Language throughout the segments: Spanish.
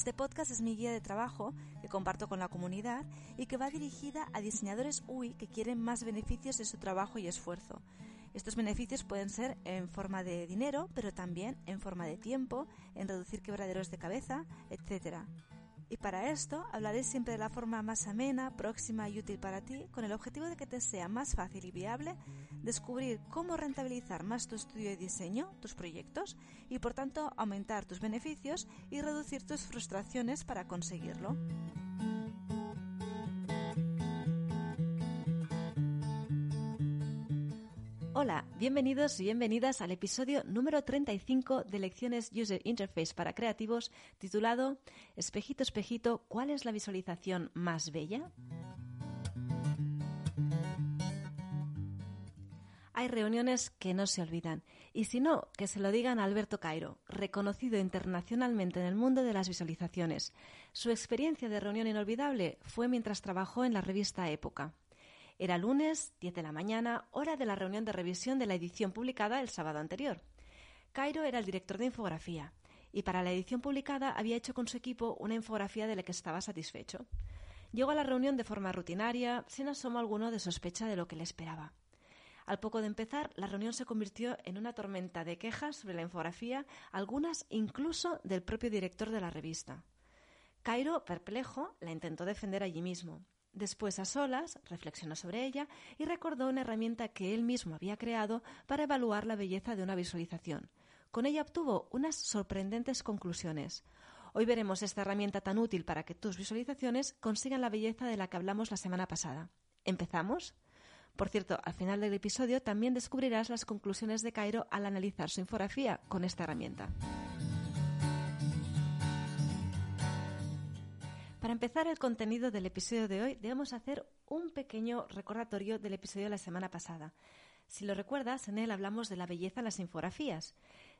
Este podcast es mi guía de trabajo que comparto con la comunidad y que va dirigida a diseñadores UI que quieren más beneficios de su trabajo y esfuerzo. Estos beneficios pueden ser en forma de dinero, pero también en forma de tiempo, en reducir quebraderos de cabeza, etc. Y para esto hablaré siempre de la forma más amena, próxima y útil para ti, con el objetivo de que te sea más fácil y viable descubrir cómo rentabilizar más tu estudio de diseño, tus proyectos, y por tanto aumentar tus beneficios y reducir tus frustraciones para conseguirlo. Hola, bienvenidos y bienvenidas al episodio número 35 de Lecciones User Interface para Creativos titulado Espejito, espejito, ¿cuál es la visualización más bella? Hay reuniones que no se olvidan, y si no, que se lo digan a Alberto Cairo, reconocido internacionalmente en el mundo de las visualizaciones. Su experiencia de reunión inolvidable fue mientras trabajó en la revista Época. Era lunes, 10 de la mañana, hora de la reunión de revisión de la edición publicada el sábado anterior. Cairo era el director de infografía y para la edición publicada había hecho con su equipo una infografía de la que estaba satisfecho. Llegó a la reunión de forma rutinaria, sin asomo alguno de sospecha de lo que le esperaba. Al poco de empezar, la reunión se convirtió en una tormenta de quejas sobre la infografía, algunas incluso del propio director de la revista. Cairo, perplejo, la intentó defender allí mismo. Después, a solas, reflexionó sobre ella y recordó una herramienta que él mismo había creado para evaluar la belleza de una visualización. Con ella obtuvo unas sorprendentes conclusiones. Hoy veremos esta herramienta tan útil para que tus visualizaciones consigan la belleza de la que hablamos la semana pasada. ¿Empezamos? Por cierto, al final del episodio también descubrirás las conclusiones de Cairo al analizar su infografía con esta herramienta. Para empezar el contenido del episodio de hoy, debemos hacer un pequeño recordatorio del episodio de la semana pasada. Si lo recuerdas, en él hablamos de la belleza en las infografías.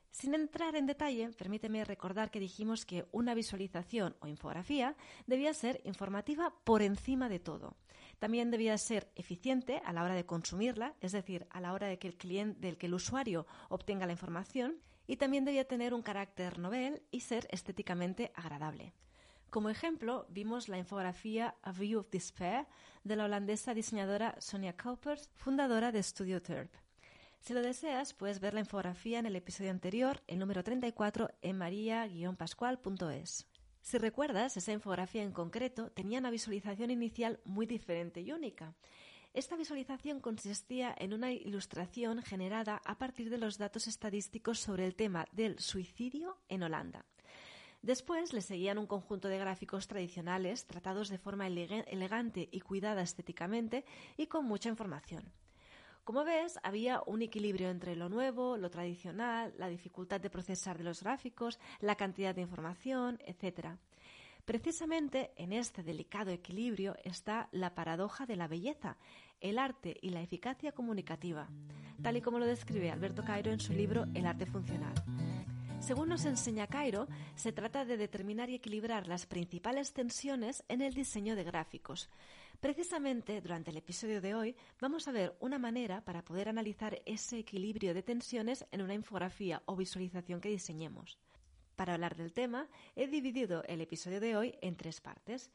Sin entrar en detalle, permíteme recordar que dijimos que una visualización o infografía debía ser informativa por encima de todo. También debía ser eficiente a la hora de consumirla, es decir, a la hora de que el cliente, del que el usuario obtenga la información, y también debía tener un carácter novel y ser estéticamente agradable. Como ejemplo, vimos la infografía A View of Despair de la holandesa diseñadora Sonia Kaupers, fundadora de Studio Terp. Si lo deseas, puedes ver la infografía en el episodio anterior, el número 34, en maria-pascual.es. Si recuerdas, esa infografía en concreto tenía una visualización inicial muy diferente y única. Esta visualización consistía en una ilustración generada a partir de los datos estadísticos sobre el tema del suicidio en Holanda. Después le seguían un conjunto de gráficos tradicionales tratados de forma elegante y cuidada estéticamente y con mucha información. Como ves, había un equilibrio entre lo nuevo, lo tradicional, la dificultad de procesar de los gráficos, la cantidad de información, etc. Precisamente en este delicado equilibrio está la paradoja de la belleza, el arte y la eficacia comunicativa, tal y como lo describe Alberto Cairo en su libro El arte funcional. Según nos enseña Cairo, se trata de determinar y equilibrar las principales tensiones en el diseño de gráficos. Precisamente durante el episodio de hoy vamos a ver una manera para poder analizar ese equilibrio de tensiones en una infografía o visualización que diseñemos. Para hablar del tema, he dividido el episodio de hoy en tres partes.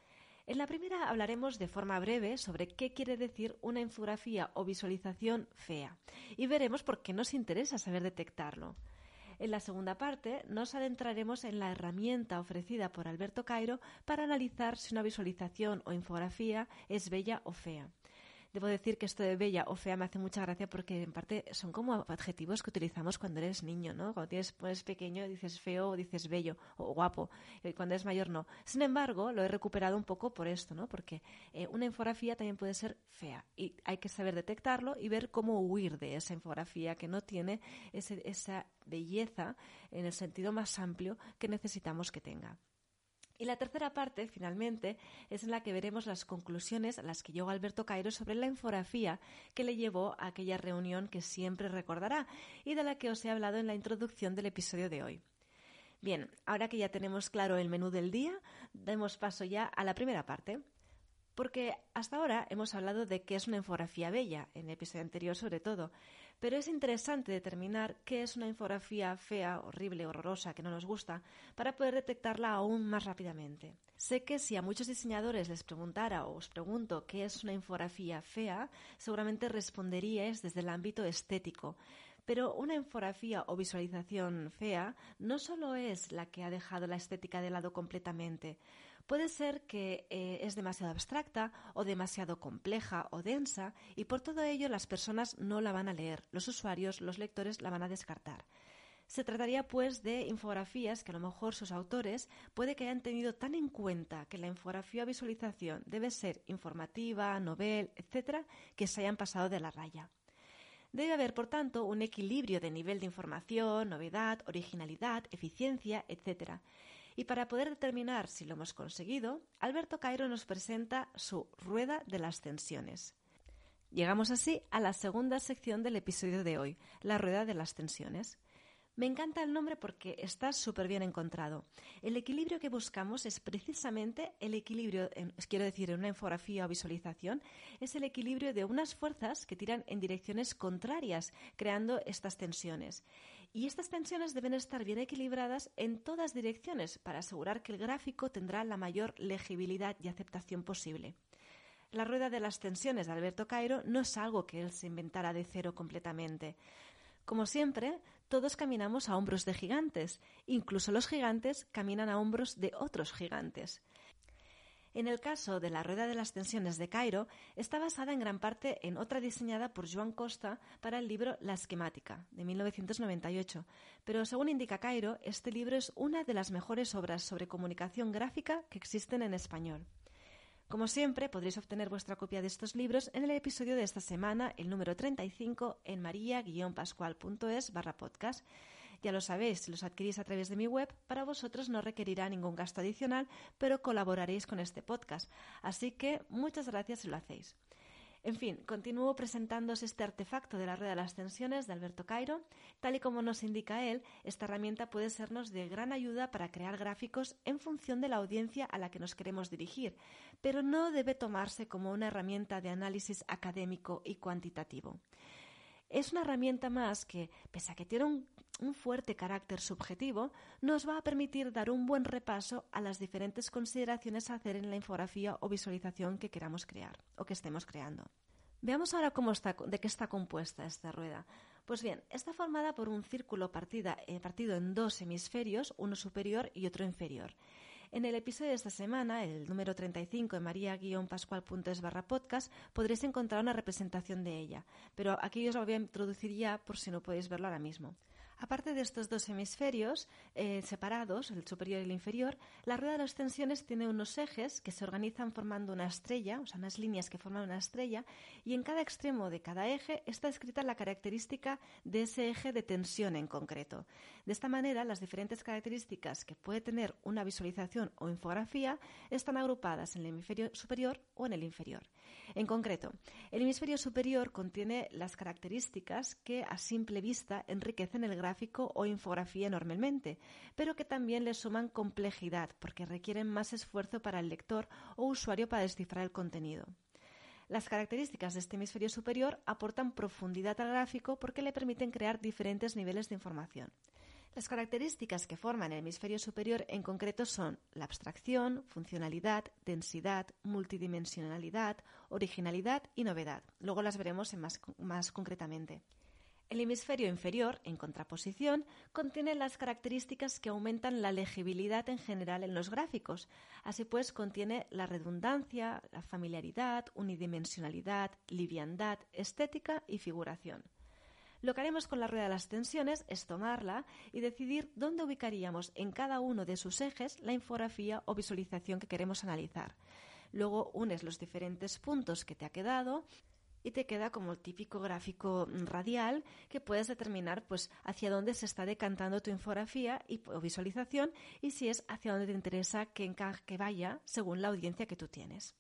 En la primera hablaremos de forma breve sobre qué quiere decir una infografía o visualización fea y veremos por qué nos interesa saber detectarlo. En la segunda parte nos adentraremos en la herramienta ofrecida por Alberto Cairo para analizar si una visualización o infografía es bella o fea. Debo decir que esto de bella o fea me hace mucha gracia porque en parte son como adjetivos que utilizamos cuando eres niño, ¿no? Cuando tienes, eres pequeño dices feo o dices bello o guapo. Y cuando eres mayor no. Sin embargo, lo he recuperado un poco por esto, ¿no? Porque eh, una infografía también puede ser fea y hay que saber detectarlo y ver cómo huir de esa infografía que no tiene esa belleza en el sentido más amplio que necesitamos que tenga. Y la tercera parte, finalmente, es en la que veremos las conclusiones a las que llegó Alberto Cairo sobre la infografía que le llevó a aquella reunión que siempre recordará y de la que os he hablado en la introducción del episodio de hoy. Bien, ahora que ya tenemos claro el menú del día, demos paso ya a la primera parte. Porque hasta ahora hemos hablado de qué es una infografía bella, en el episodio anterior sobre todo, pero es interesante determinar qué es una infografía fea, horrible, horrorosa, que no nos gusta, para poder detectarla aún más rápidamente. Sé que si a muchos diseñadores les preguntara o os pregunto qué es una infografía fea, seguramente responderíais desde el ámbito estético. Pero una infografía o visualización fea no solo es la que ha dejado la estética de lado completamente, Puede ser que eh, es demasiado abstracta o demasiado compleja o densa y por todo ello las personas no la van a leer, los usuarios, los lectores la van a descartar. Se trataría pues de infografías que a lo mejor sus autores puede que hayan tenido tan en cuenta que la infografía visualización debe ser informativa, novel, etcétera, que se hayan pasado de la raya. Debe haber, por tanto, un equilibrio de nivel de información, novedad, originalidad, eficiencia, etcétera. Y para poder determinar si lo hemos conseguido, Alberto Cairo nos presenta su rueda de las tensiones. Llegamos así a la segunda sección del episodio de hoy, la rueda de las tensiones. Me encanta el nombre porque está súper bien encontrado. El equilibrio que buscamos es precisamente el equilibrio, quiero decir, en una infografía o visualización, es el equilibrio de unas fuerzas que tiran en direcciones contrarias, creando estas tensiones. Y estas tensiones deben estar bien equilibradas en todas direcciones para asegurar que el gráfico tendrá la mayor legibilidad y aceptación posible. La rueda de las tensiones de Alberto Cairo no es algo que él se inventara de cero completamente. Como siempre, todos caminamos a hombros de gigantes, incluso los gigantes caminan a hombros de otros gigantes. En el caso de la rueda de las tensiones de Cairo, está basada en gran parte en otra diseñada por Joan Costa para el libro La esquemática, de 1998. Pero según indica Cairo, este libro es una de las mejores obras sobre comunicación gráfica que existen en español. Como siempre, podréis obtener vuestra copia de estos libros en el episodio de esta semana, el número 35, en maria-pascual.es barra podcast. Ya lo sabéis, si los adquirís a través de mi web, para vosotros no requerirá ningún gasto adicional, pero colaboraréis con este podcast. Así que muchas gracias si lo hacéis. En fin, continúo presentándoos este artefacto de la red de las tensiones de Alberto Cairo. Tal y como nos indica él, esta herramienta puede sernos de gran ayuda para crear gráficos en función de la audiencia a la que nos queremos dirigir, pero no debe tomarse como una herramienta de análisis académico y cuantitativo. Es una herramienta más que, pese a que tiene un, un, fuerte carácter subjetivo, nos va a permitir dar un buen repaso a las diferentes consideraciones a hacer en la infografía o visualización que queramos crear o que estemos creando. Veamos ahora de qué está compuesta esta rueda. Pues bien, está formada por un círculo eh, partido en dos hemisferios, uno superior y otro inferior. En el episodio de esta semana, el número 35 en maria-pascual.es barra podcast, podréis encontrar una representación de ella, pero aquí os lo voy a introducir ya por si no podéis verlo ahora mismo. Aparte de estos dos hemisferios eh, separados, el superior y el inferior, la rueda de las tensiones tiene unos ejes que se organizan formando una estrella, o sea, unas líneas que forman una estrella, y en cada extremo de cada eje está escrita la característica de ese eje de tensión en concreto. De esta manera, las diferentes características que puede tener una visualización o infografía están agrupadas en el hemisferio superior o en el inferior. En concreto, el hemisferio superior contiene las características que a simple vista enriquecen el gráfico o infografía enormemente, pero que también le suman complejidad porque requieren más esfuerzo para el lector o usuario para descifrar el contenido. Las características de este hemisferio superior aportan profundidad al gráfico porque le permiten crear diferentes niveles de información. Las características que forman el hemisferio superior en concreto son la abstracción, funcionalidad, densidad, multidimensionalidad, originalidad y novedad. Luego las veremos más, concretamente. El hemisferio inferior, en contraposición, contiene las características que aumentan la legibilidad en general en los gráficos. Así pues, contiene la redundancia, la familiaridad, unidimensionalidad, liviandad, estética y figuración. Lo que haremos con la rueda de las tensiones es tomarla y decidir dónde ubicaríamos en cada uno de sus ejes la infografía o visualización que queremos analizar. Luego unes los diferentes puntos que te ha quedado y te queda como el típico gráfico radial que puedes determinar pues hacia dónde se está decantando tu infografía y, o visualización y si es hacia dónde te interesa que, que vaya según la audiencia que tú tienes.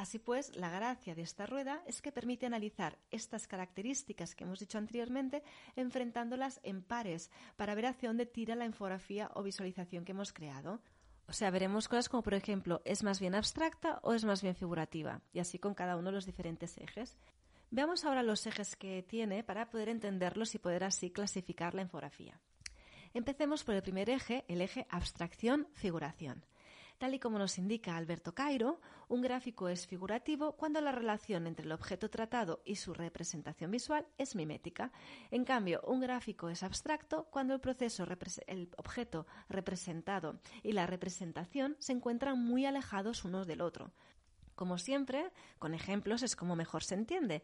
Así pues, la gracia de esta rueda es que permite analizar estas características que hemos dicho anteriormente, enfrentándolas en pares para ver hacia dónde tira la infografía o visualización que hemos creado. O sea, veremos cosas como, por ejemplo, ¿es más bien abstracta o es más bien figurativa? Y así con cada uno de los diferentes ejes. Veamos ahora los ejes que tiene para poder entenderlos y poder así clasificar la infografía. Empecemos por el primer eje, el eje abstracción-figuración. Tal y como nos indica Alberto Cairo, un gráfico es figurativo cuando la relación entre el objeto tratado y su representación visual es mimética. En cambio, un gráfico es abstracto cuando el proceso, el objeto representado y la representación se encuentran muy alejados unos del otro. Como siempre, con ejemplos es como mejor se entiende.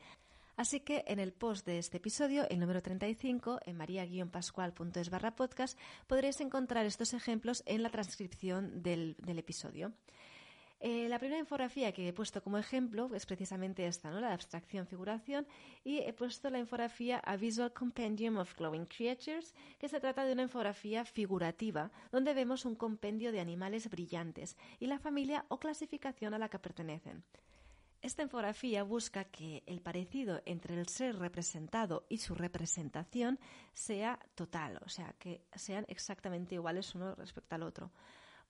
Así que en el post de este episodio, el número 35, en maria-pascual.es barra podcast, podréis encontrar estos ejemplos en la transcripción del, episodio. Eh, la primera infografía que he puesto como ejemplo es precisamente esta, ¿no? la abstracción-figuración, y he puesto la infografía A Visual Compendium of Glowing Creatures, que se trata de una infografía figurativa, donde vemos un compendio de animales brillantes y la familia o clasificación a la que pertenecen. Esta infografía busca que el parecido entre el ser representado y su representación sea total, o sea, que sean exactamente iguales uno respecto al otro,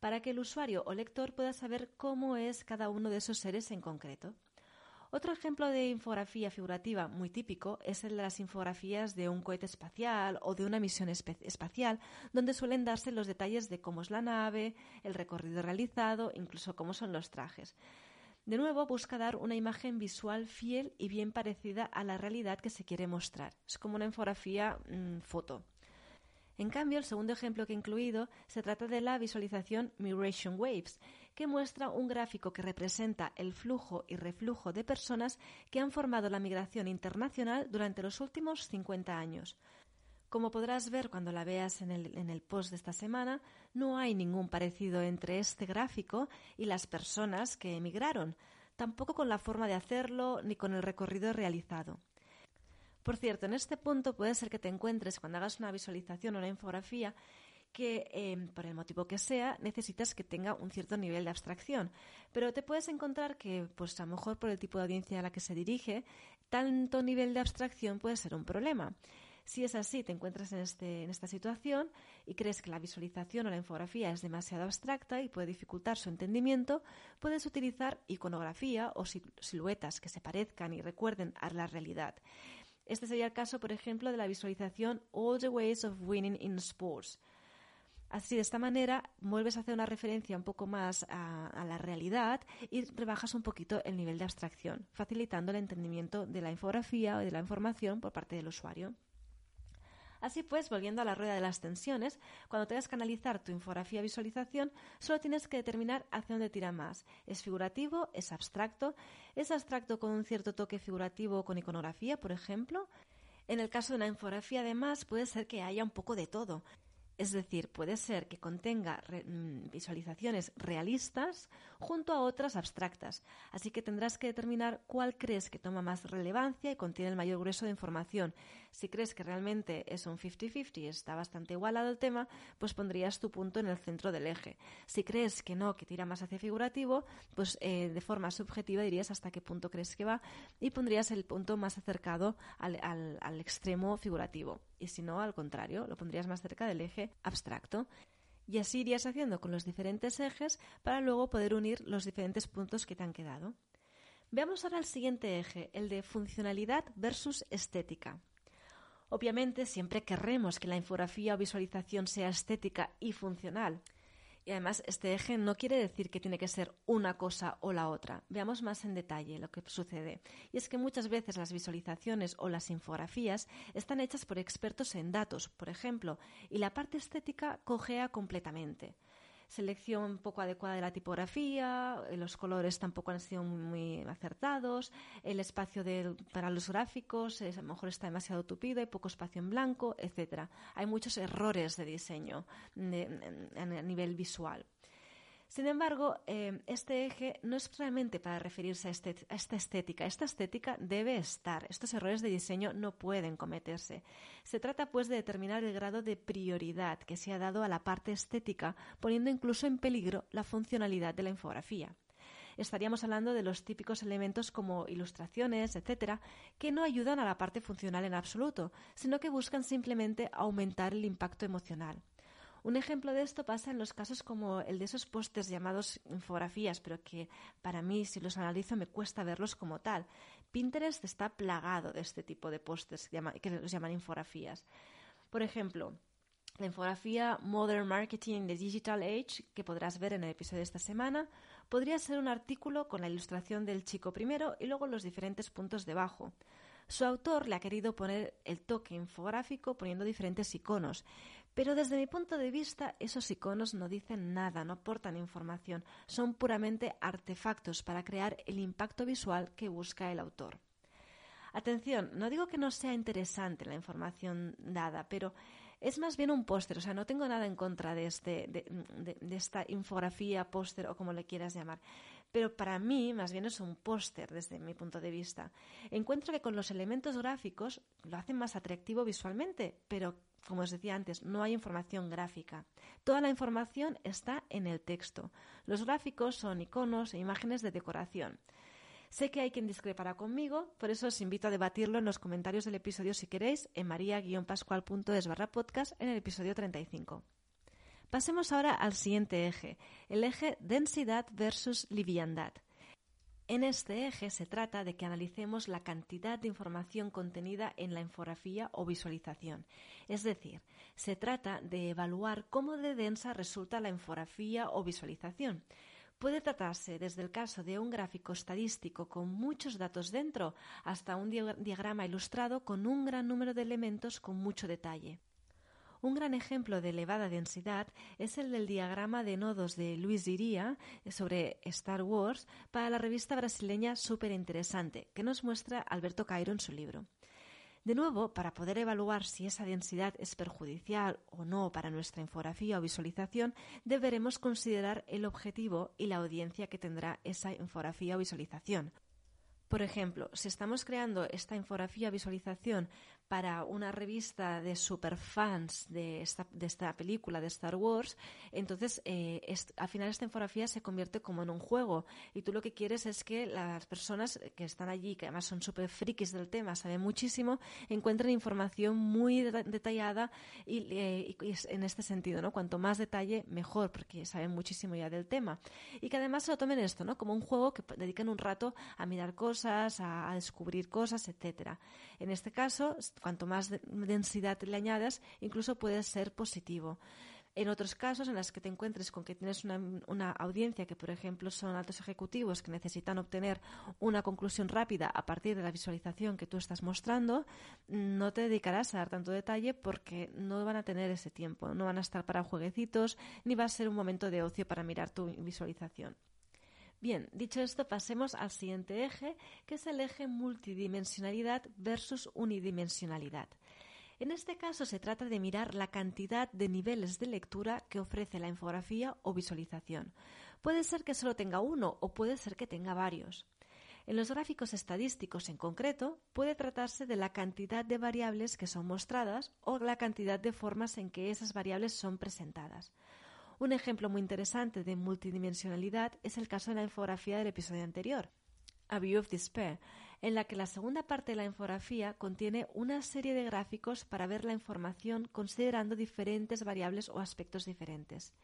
para que el usuario o lector pueda saber cómo es cada uno de esos seres en concreto. Otro ejemplo de infografía figurativa muy típico es el de las infografías de un cohete espacial o de una misión espacial, donde suelen darse los detalles de cómo es la nave, el recorrido realizado, incluso cómo son los trajes. De nuevo, busca dar una imagen visual fiel y bien parecida a la realidad que se quiere mostrar. Es como una infografía mm, foto. En cambio, el segundo ejemplo que he incluido se trata de la visualización Migration Waves, que muestra un gráfico que representa el flujo y reflujo de personas que han formado la migración internacional durante los últimos 50 años. Como podrás ver cuando la veas en el, post de esta semana, no hay ningún parecido entre este gráfico y las personas que emigraron, tampoco con la forma de hacerlo ni con el recorrido realizado. Por cierto, en este punto puede ser que te encuentres cuando hagas una visualización o una infografía que, em, por el motivo que sea, necesitas que tenga un cierto nivel de abstracción. Pero te puedes encontrar que, pues a lo mejor por el tipo de audiencia a la que se dirige, tanto nivel de abstracción puede ser un problema. Si es así, te encuentras en, este, en esta situación y crees que la visualización o la infografía es demasiado abstracta y puede dificultar su entendimiento, puedes utilizar iconografía o siluetas que se parezcan y recuerden a la realidad. Este sería el caso, por ejemplo, de la visualización All the Ways of Winning in Sports. Así, de esta manera, vuelves a hacer una referencia un poco más a, la realidad y rebajas un poquito el nivel de abstracción, facilitando el entendimiento de la infografía o de la información por parte del usuario. Así pues, volviendo a la rueda de las tensiones, cuando tengas que analizar tu infografía visualización, solo tienes que determinar hacia dónde tira más. ¿Es figurativo? ¿Es abstracto? ¿Es abstracto con un cierto toque figurativo con iconografía, por ejemplo? En el caso de una infografía, además, puede ser que haya un poco de todo. Es decir, puede ser que contenga mm, visualizaciones realistas junto a otras abstractas, así que tendrás que determinar cuál crees que toma más relevancia y contiene el mayor grueso de información. Si crees que realmente es un 50-50 y está bastante igualado el tema, pues pondrías tu punto en el centro del eje. Si crees que no, que tira más hacia figurativo, pues eh, de forma subjetiva dirías hasta qué punto crees que va y pondrías el punto más acercado al extremo figurativo y si no, al contrario, lo pondrías más cerca del eje abstracto. Y así irías haciendo con los diferentes ejes para luego poder unir los diferentes puntos que te han quedado. Veamos ahora el siguiente eje, el de funcionalidad versus estética. Obviamente siempre querremos que la infografía o visualización sea estética y funcional, y además, este eje no quiere decir que tiene que ser una cosa o la otra. Veamos más en detalle lo que sucede. Y es que muchas veces las visualizaciones o las infografías están hechas por expertos en datos, por ejemplo, y la parte estética cojea completamente selección poco adecuada de la tipografía, eh, los colores tampoco han sido muy acertados, el espacio para los gráficos a lo mejor está demasiado tupido, hay poco espacio en blanco, etcétera. Hay muchos errores de diseño a nivel visual. Sin embargo, eh, este eje no es realmente para referirse a, este, a, esta estética. Esta estética debe estar. Estos errores de diseño no pueden cometerse. Se trata, pues, de determinar el grado de prioridad que se ha dado a la parte estética, poniendo incluso en peligro la funcionalidad de la infografía estaríamos hablando de los típicos elementos como ilustraciones, etcétera, que no ayudan a la parte funcional en absoluto, sino que buscan simplemente aumentar el impacto emocional. Un ejemplo de esto pasa en los casos como el de esos pósters llamados infografías, pero que para mí, si los analizo, me cuesta verlos como tal. Pinterest está plagado de este tipo de pósters que los llaman infografías. Por ejemplo, la infografía Modern Marketing the Digital Age, que podrás ver en el episodio de esta semana, podría ser un artículo con la ilustración del chico primero y luego los diferentes puntos debajo. Su autor le ha querido poner el toque infográfico poniendo diferentes iconos, pero desde mi punto de vista, esos iconos no dicen nada, no aportan información, son puramente artefactos para crear el impacto visual que busca el autor. Atención, no digo que no sea interesante la información dada, pero es más bien un póster, o sea, no tengo nada en contra de, este, de, esta infografía, póster o como le quieras llamar, pero para mí más bien es un póster desde mi punto de vista. Encuentro que con los elementos gráficos lo hacen más atractivo visualmente, pero como os decía antes, no hay información gráfica. Toda la información está en el texto. Los gráficos son iconos e imágenes de decoración. Sé que hay quien discrepará conmigo, por eso os invito a debatirlo en los comentarios del episodio si queréis en maria-pascual.es barra podcast en el episodio 35. Pasemos ahora al siguiente eje, el eje densidad versus liviandad. En este eje se trata de que analicemos la cantidad de información contenida en la infografía o visualización. Es decir, se trata de evaluar cómo de densa resulta la infografía o visualización. Puede tratarse desde el caso de un gráfico estadístico con muchos datos dentro hasta un diagrama ilustrado con un gran número de elementos con mucho detalle. Un gran ejemplo de elevada densidad es el del diagrama de nodos de Luis Diría sobre Star Wars para la revista brasileña Súper Interesante, que nos muestra Alberto Cairo en su libro. De nuevo, para poder evaluar si esa densidad es perjudicial o no para nuestra infografía o visualización, deberemos considerar el objetivo y la audiencia que tendrá esa infografía o visualización. Por ejemplo, si estamos creando esta infografía visualización para una revista de superfans de esta, de esta película de Star Wars, entonces eh, al final esta infografía se convierte como en un juego y tú lo que quieres es que las personas que están allí, que además son súper frikis del tema, saben muchísimo, encuentren información muy detallada eh, y, en este sentido, ¿no? Cuanto más detalle, mejor, porque saben muchísimo ya del tema. Y que además se lo tomen esto, ¿no? Como un juego que dediquen un rato a mirar cosas, a, a descubrir cosas, etcétera. En este caso, cuanto más densidad le añadas, incluso puede ser positivo. En otros casos, en los que te encuentres con que tienes una, audiencia que, por ejemplo, son altos ejecutivos que necesitan obtener una conclusión rápida a partir de la visualización que tú estás mostrando, no te dedicarás a dar tanto detalle porque no van a tener ese tiempo, no van a estar para jueguecitos, ni va a ser un momento de ocio para mirar tu visualización. Bien, dicho esto, pasemos al siguiente eje, que es el eje multidimensionalidad versus unidimensionalidad. En este caso se trata de mirar la cantidad de niveles de lectura que ofrece la infografía o visualización. Puede ser que solo tenga uno o puede ser que tenga varios. En los gráficos estadísticos en concreto, puede tratarse de la cantidad de variables que son mostradas o la cantidad de formas en que esas variables son presentadas. Un ejemplo muy interesante de multidimensionalidad es el caso de la infografía del episodio anterior, A View of Despair, en la que la segunda parte de la infografía contiene una serie de gráficos para ver la información considerando diferentes variables o aspectos diferentes.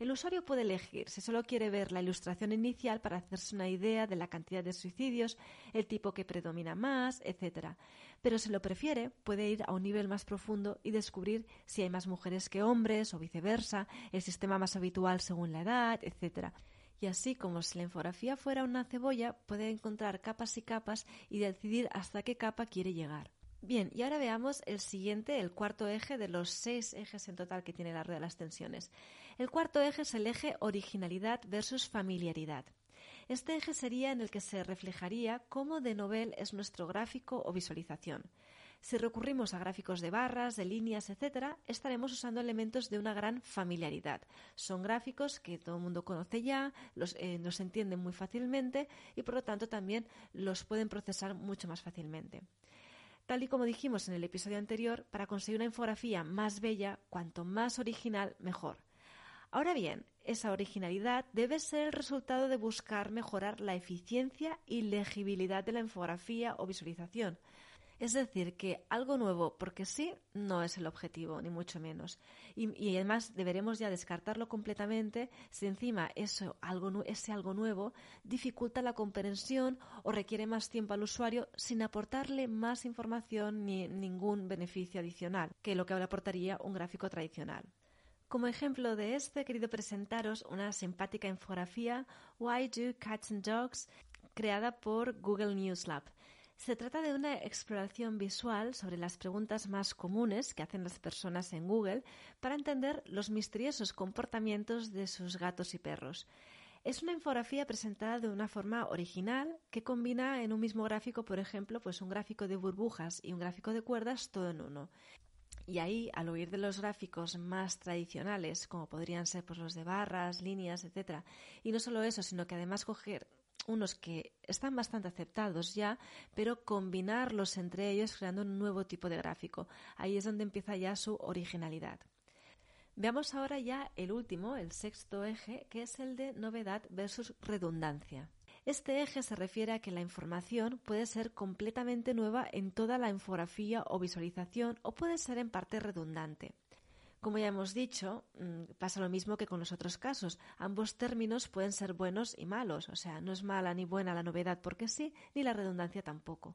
El usuario puede elegir si solo quiere ver la ilustración inicial para hacerse una idea de la cantidad de suicidios, el tipo que predomina más, etc. Pero si lo prefiere, puede ir a un nivel más profundo y descubrir si hay más mujeres que hombres o viceversa, el sistema más habitual según la edad, etc. Y así como si la infografía fuera una cebolla, puede encontrar capas y capas y decidir hasta qué capa quiere llegar. Bien, y ahora veamos el siguiente, el cuarto eje de los seis ejes en total que tiene la rueda de las tensiones. El cuarto eje es el eje originalidad versus familiaridad. Este eje sería en el que se reflejaría cómo de novel es nuestro gráfico o visualización. Si recurrimos a gráficos de barras, de líneas, etc., estaremos usando elementos de una gran familiaridad. Son gráficos que todo el mundo conoce ya, los, eh, nos entienden muy fácilmente y por lo tanto también los pueden procesar mucho más fácilmente. Tal y como dijimos en el episodio anterior, para conseguir una infografía más bella, cuanto más original, mejor. Ahora bien, esa originalidad debe ser el resultado de buscar mejorar la eficiencia y legibilidad de la infografía o visualización. Es decir, que algo nuevo, porque sí, no es el objetivo, ni mucho menos. Y, además deberemos ya descartarlo completamente si encima eso, algo, ese algo nuevo dificulta la comprensión o requiere más tiempo al usuario sin aportarle más información ni ningún beneficio adicional que lo que le aportaría un gráfico tradicional. Como ejemplo de este, he querido presentaros una simpática infografía Why Do Cats and Dogs creada por Google News Lab. Se trata de una exploración visual sobre las preguntas más comunes que hacen las personas en Google para entender los misteriosos comportamientos de sus gatos y perros. Es una infografía presentada de una forma original que combina en un mismo gráfico, por ejemplo, pues un gráfico de burbujas y un gráfico de cuerdas todo en uno. Y ahí, al oír de los gráficos más tradicionales, como podrían ser pues, los de barras, líneas, etcétera, y no solo eso, sino que además coger unos que están bastante aceptados ya, pero combinarlos entre ellos creando un nuevo tipo de gráfico. Ahí es donde empieza ya su originalidad. Veamos ahora ya el último, el sexto eje, que es el de novedad versus redundancia. Este eje se refiere a que la información puede ser completamente nueva en toda la infografía o visualización o puede ser en parte redundante. Como ya hemos dicho, mm, pasa lo mismo que con los otros casos. Ambos términos pueden ser buenos y malos, o sea, no es mala ni buena la novedad porque sí, ni la redundancia tampoco.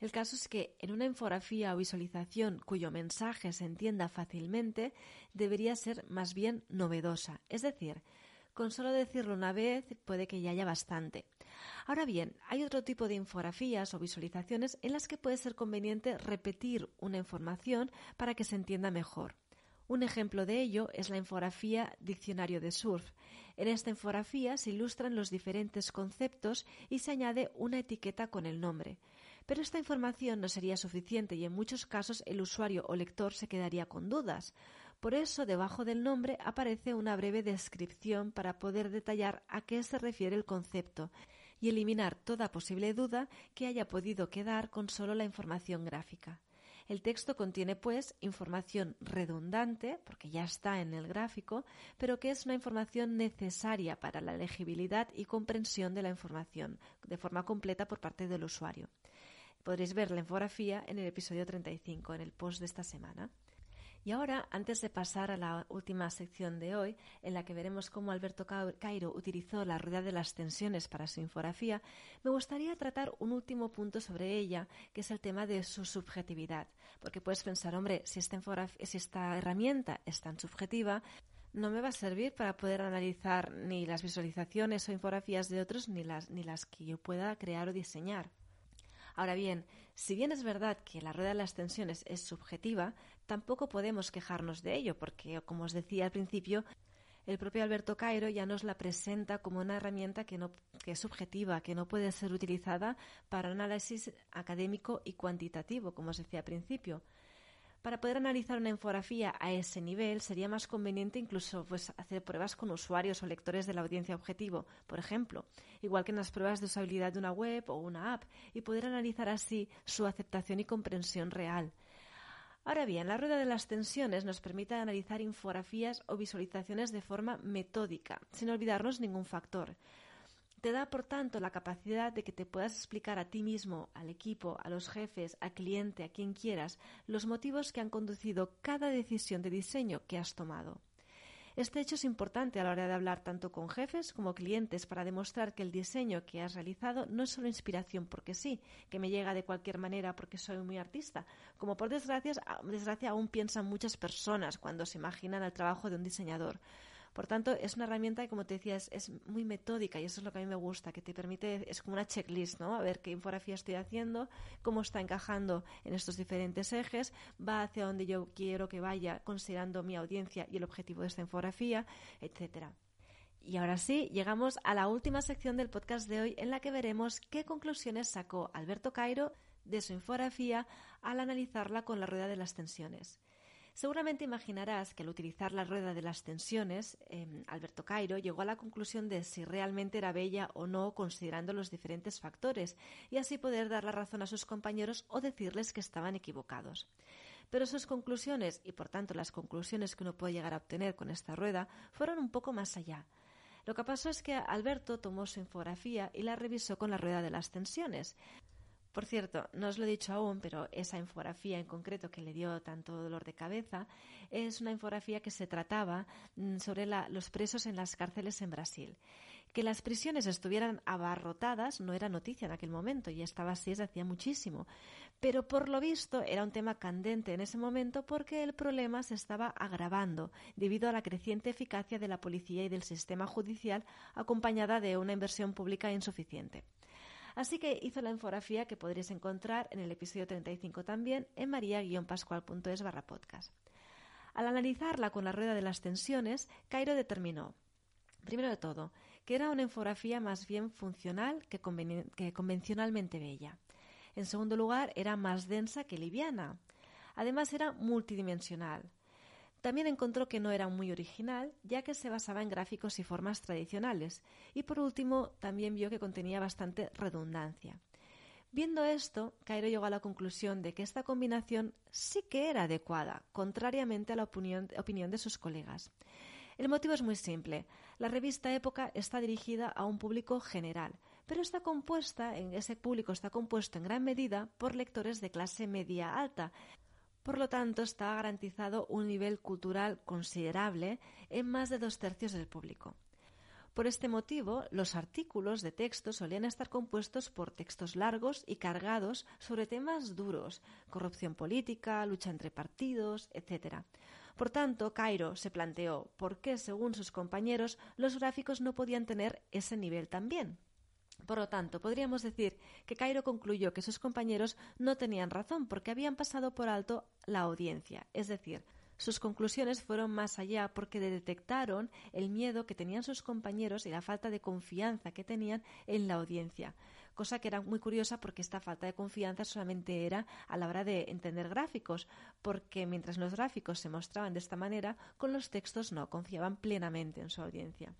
El caso es que en una infografía o visualización cuyo mensaje se entienda fácilmente, debería ser más bien novedosa, es decir, con solo decirlo una vez puede que ya haya bastante. Ahora bien, hay otro tipo de infografías o visualizaciones en las que puede ser conveniente repetir una información para que se entienda mejor. Un ejemplo de ello es la infografía Diccionario de Surf. En esta infografía se ilustran los diferentes conceptos y se añade una etiqueta con el nombre. Pero esta información no sería suficiente y en muchos casos el usuario o lector se quedaría con dudas. Por eso, debajo del nombre aparece una breve descripción para poder detallar a qué se refiere el concepto y eliminar toda posible duda que haya podido quedar con solo la información gráfica. El texto contiene, pues, información redundante, porque ya está en el gráfico, pero que es una información necesaria para la legibilidad y comprensión de la información de forma completa por parte del usuario. Podréis ver la infografía en el episodio 35, en el post de esta semana. Y ahora, antes de pasar a la última sección de hoy, en la que veremos cómo Alberto Cairo utilizó la rueda de las tensiones para su infografía, me gustaría tratar un último punto sobre ella, que es el tema de su subjetividad. Porque puedes pensar, hombre, si esta, herramienta es tan subjetiva, no me va a servir para poder analizar ni las visualizaciones o infografías de otros ni las que yo pueda crear o diseñar. Ahora bien, si bien es verdad que la rueda de las tensiones es subjetiva, tampoco podemos quejarnos de ello, porque, como os decía al principio, el propio Alberto Cairo ya nos la presenta como una herramienta que, no, que es subjetiva, que no puede ser utilizada para análisis académico y cuantitativo, como os decía al principio. Para poder analizar una infografía a ese nivel sería más conveniente incluso pues, hacer pruebas con usuarios o lectores de la audiencia objetivo, por ejemplo, igual que en las pruebas de usabilidad de una web o una app, y poder analizar así su aceptación y comprensión real. Ahora bien, la rueda de las tensiones nos permite analizar infografías o visualizaciones de forma metódica, sin olvidarnos ningún factor. Te da, por tanto, la capacidad de que te puedas explicar a ti mismo, al equipo, a los jefes, al cliente, a quien quieras, los motivos que han conducido cada decisión de diseño que has tomado. Este hecho es importante a la hora de hablar tanto con jefes como clientes para demostrar que el diseño que has realizado no es solo inspiración porque sí, que me llega de cualquier manera porque soy muy artista, como por desgracia, desgracia aún piensan muchas personas cuando se imaginan el trabajo de un diseñador. Por tanto, es una herramienta que, como te decía, es, muy metódica y eso es lo que a mí me gusta, que te permite, es como una checklist, ¿no? A ver qué infografía estoy haciendo, cómo está encajando en estos diferentes ejes, va hacia donde yo quiero que vaya, considerando mi audiencia y el objetivo de esta infografía, etcétera. Y ahora sí, llegamos a la última sección del podcast de hoy en la que veremos qué conclusiones sacó Alberto Cairo de su infografía al analizarla con la rueda de las tensiones. Seguramente imaginarás que al utilizar la rueda de las tensiones, em, Alberto Cairo llegó a la conclusión de si realmente era bella o no considerando los diferentes factores y así poder dar la razón a sus compañeros o decirles que estaban equivocados. Pero sus conclusiones, y por tanto las conclusiones que uno puede llegar a obtener con esta rueda, fueron un poco más allá. Lo que pasó es que Alberto tomó su infografía y la revisó con la rueda de las tensiones. Por cierto, no os lo he dicho aún, pero esa infografía en concreto que le dio tanto dolor de cabeza es una infografía que se trataba mm, sobre los presos en las cárceles en Brasil. Que las prisiones estuvieran abarrotadas no era noticia en aquel momento y estaba así desde hacía muchísimo. Pero por lo visto era un tema candente en ese momento porque el problema se estaba agravando debido a la creciente eficacia de la policía y del sistema judicial acompañada de una inversión pública insuficiente. Así que hizo la infografía que podréis encontrar en el episodio 35 también en maria-pascual.es barra podcast. Al analizarla con la rueda de las tensiones, Cairo determinó, primero de todo, que era una infografía más bien funcional que, que convencionalmente bella. En segundo lugar, era más densa que liviana. Además, era multidimensional. También encontró que no era muy original, ya que se basaba en gráficos y formas tradicionales. Y por último, también vio que contenía bastante redundancia. Viendo esto, Cairo llegó a la conclusión de que esta combinación sí que era adecuada, contrariamente a la opinión, opinión de sus colegas. El motivo es muy simple. La revista Época está dirigida a un público general, pero está compuesta, en ese público está compuesto en gran medida por lectores de clase media alta, por lo tanto, está garantizado un nivel cultural considerable en más de dos tercios del público. Por este motivo, los artículos de texto solían estar compuestos por textos largos y cargados sobre temas duros, corrupción política, lucha entre partidos, etc. Por tanto, Cairo se planteó por qué, según sus compañeros, los gráficos no podían tener ese nivel también. Por lo tanto, podríamos decir que Cairo concluyó que sus compañeros no tenían razón porque habían pasado por alto la audiencia, es decir, sus conclusiones fueron más allá porque detectaron el miedo que tenían sus compañeros y la falta de confianza que tenían en la audiencia, cosa que era muy curiosa porque esta falta de confianza solamente era a la hora de entender gráficos, porque mientras los gráficos se mostraban de esta manera, con los textos no confiaban plenamente en su audiencia.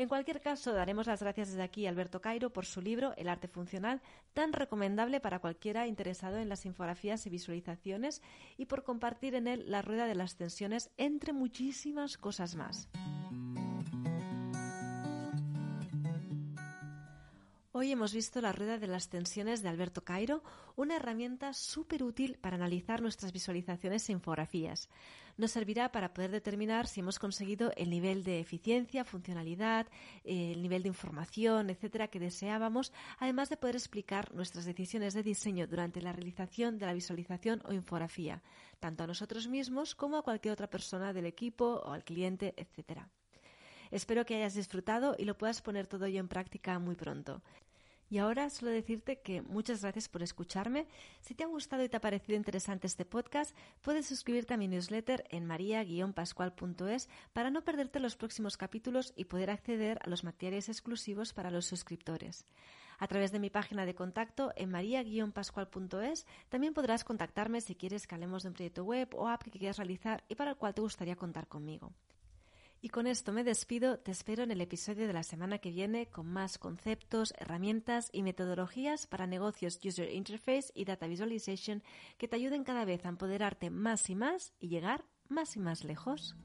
En cualquier caso, daremos las gracias desde aquí a Alberto Cairo por su libro El arte funcional, tan recomendable para cualquiera interesado en las infografías y visualizaciones, y por compartir en él la rueda de las tensiones, entre muchísimas cosas más. Hoy hemos visto la rueda de las tensiones de Alberto Cairo, una herramienta súper útil para analizar nuestras visualizaciones e infografías nos servirá para poder determinar si hemos conseguido el nivel de eficiencia, funcionalidad, el nivel de información, etcétera, que deseábamos, además de poder explicar nuestras decisiones de diseño durante la realización de la visualización o infografía, tanto a nosotros mismos como a cualquier otra persona del equipo o al cliente, etcétera. Espero que hayas disfrutado y lo puedas poner todo ello en práctica muy pronto. Y ahora solo decirte que muchas gracias por escucharme. Si te ha gustado y te ha parecido interesante este podcast, puedes suscribirte a mi newsletter en maria-pascual.es para no perderte los próximos capítulos y poder acceder a los materiales exclusivos para los suscriptores. A través de mi página de contacto en maria-pascual.es también podrás contactarme si quieres que hablemos de un proyecto web o app que quieras realizar y para el cual te gustaría contar conmigo. Y con esto me despido, te espero en el episodio de la semana que viene con más conceptos, herramientas y metodologías para negocios User Interface y Data Visualization que te ayuden cada vez a empoderarte más y más y llegar más y más lejos.